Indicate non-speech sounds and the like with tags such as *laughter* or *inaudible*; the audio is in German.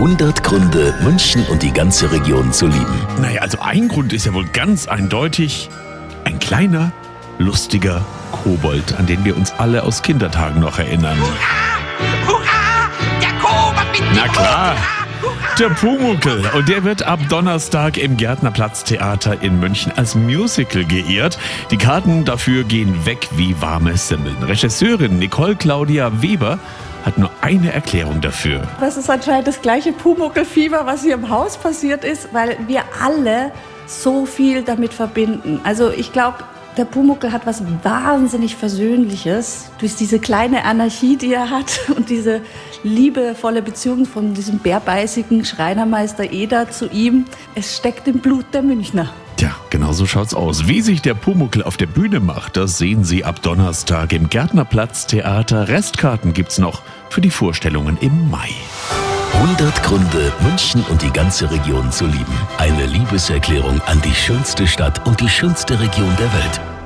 100 Gründe, München und die ganze Region zu lieben. Naja, also ein Grund ist ja wohl ganz eindeutig ein kleiner, lustiger Kobold, an den wir uns alle aus Kindertagen noch erinnern. Hurra! Der Kobold mit Na klar. Der Pumuckel. Und der wird ab Donnerstag im Gärtnerplatztheater in München als Musical geehrt. Die Karten dafür gehen weg wie warme Semmeln. Regisseurin Nicole Claudia Weber hat nur eine Erklärung dafür. Das ist anscheinend das gleiche Pumuckelfieber, was hier im Haus passiert ist, weil wir alle so viel damit verbinden. Also ich glaube, der Pumuckel hat was wahnsinnig Versöhnliches durch diese kleine Anarchie, die er hat *laughs* und diese liebevolle Beziehung von diesem bärbeißigen Schreinermeister Eder zu ihm. Es steckt im Blut der Münchner. Genau so schaut's aus. Wie sich der Pumuckel auf der Bühne macht, das sehen Sie ab Donnerstag im Gärtnerplatz Theater. Restkarten gibt's noch für die Vorstellungen im Mai. 100 Gründe, München und die ganze Region zu lieben. Eine Liebeserklärung an die schönste Stadt und die schönste Region der Welt.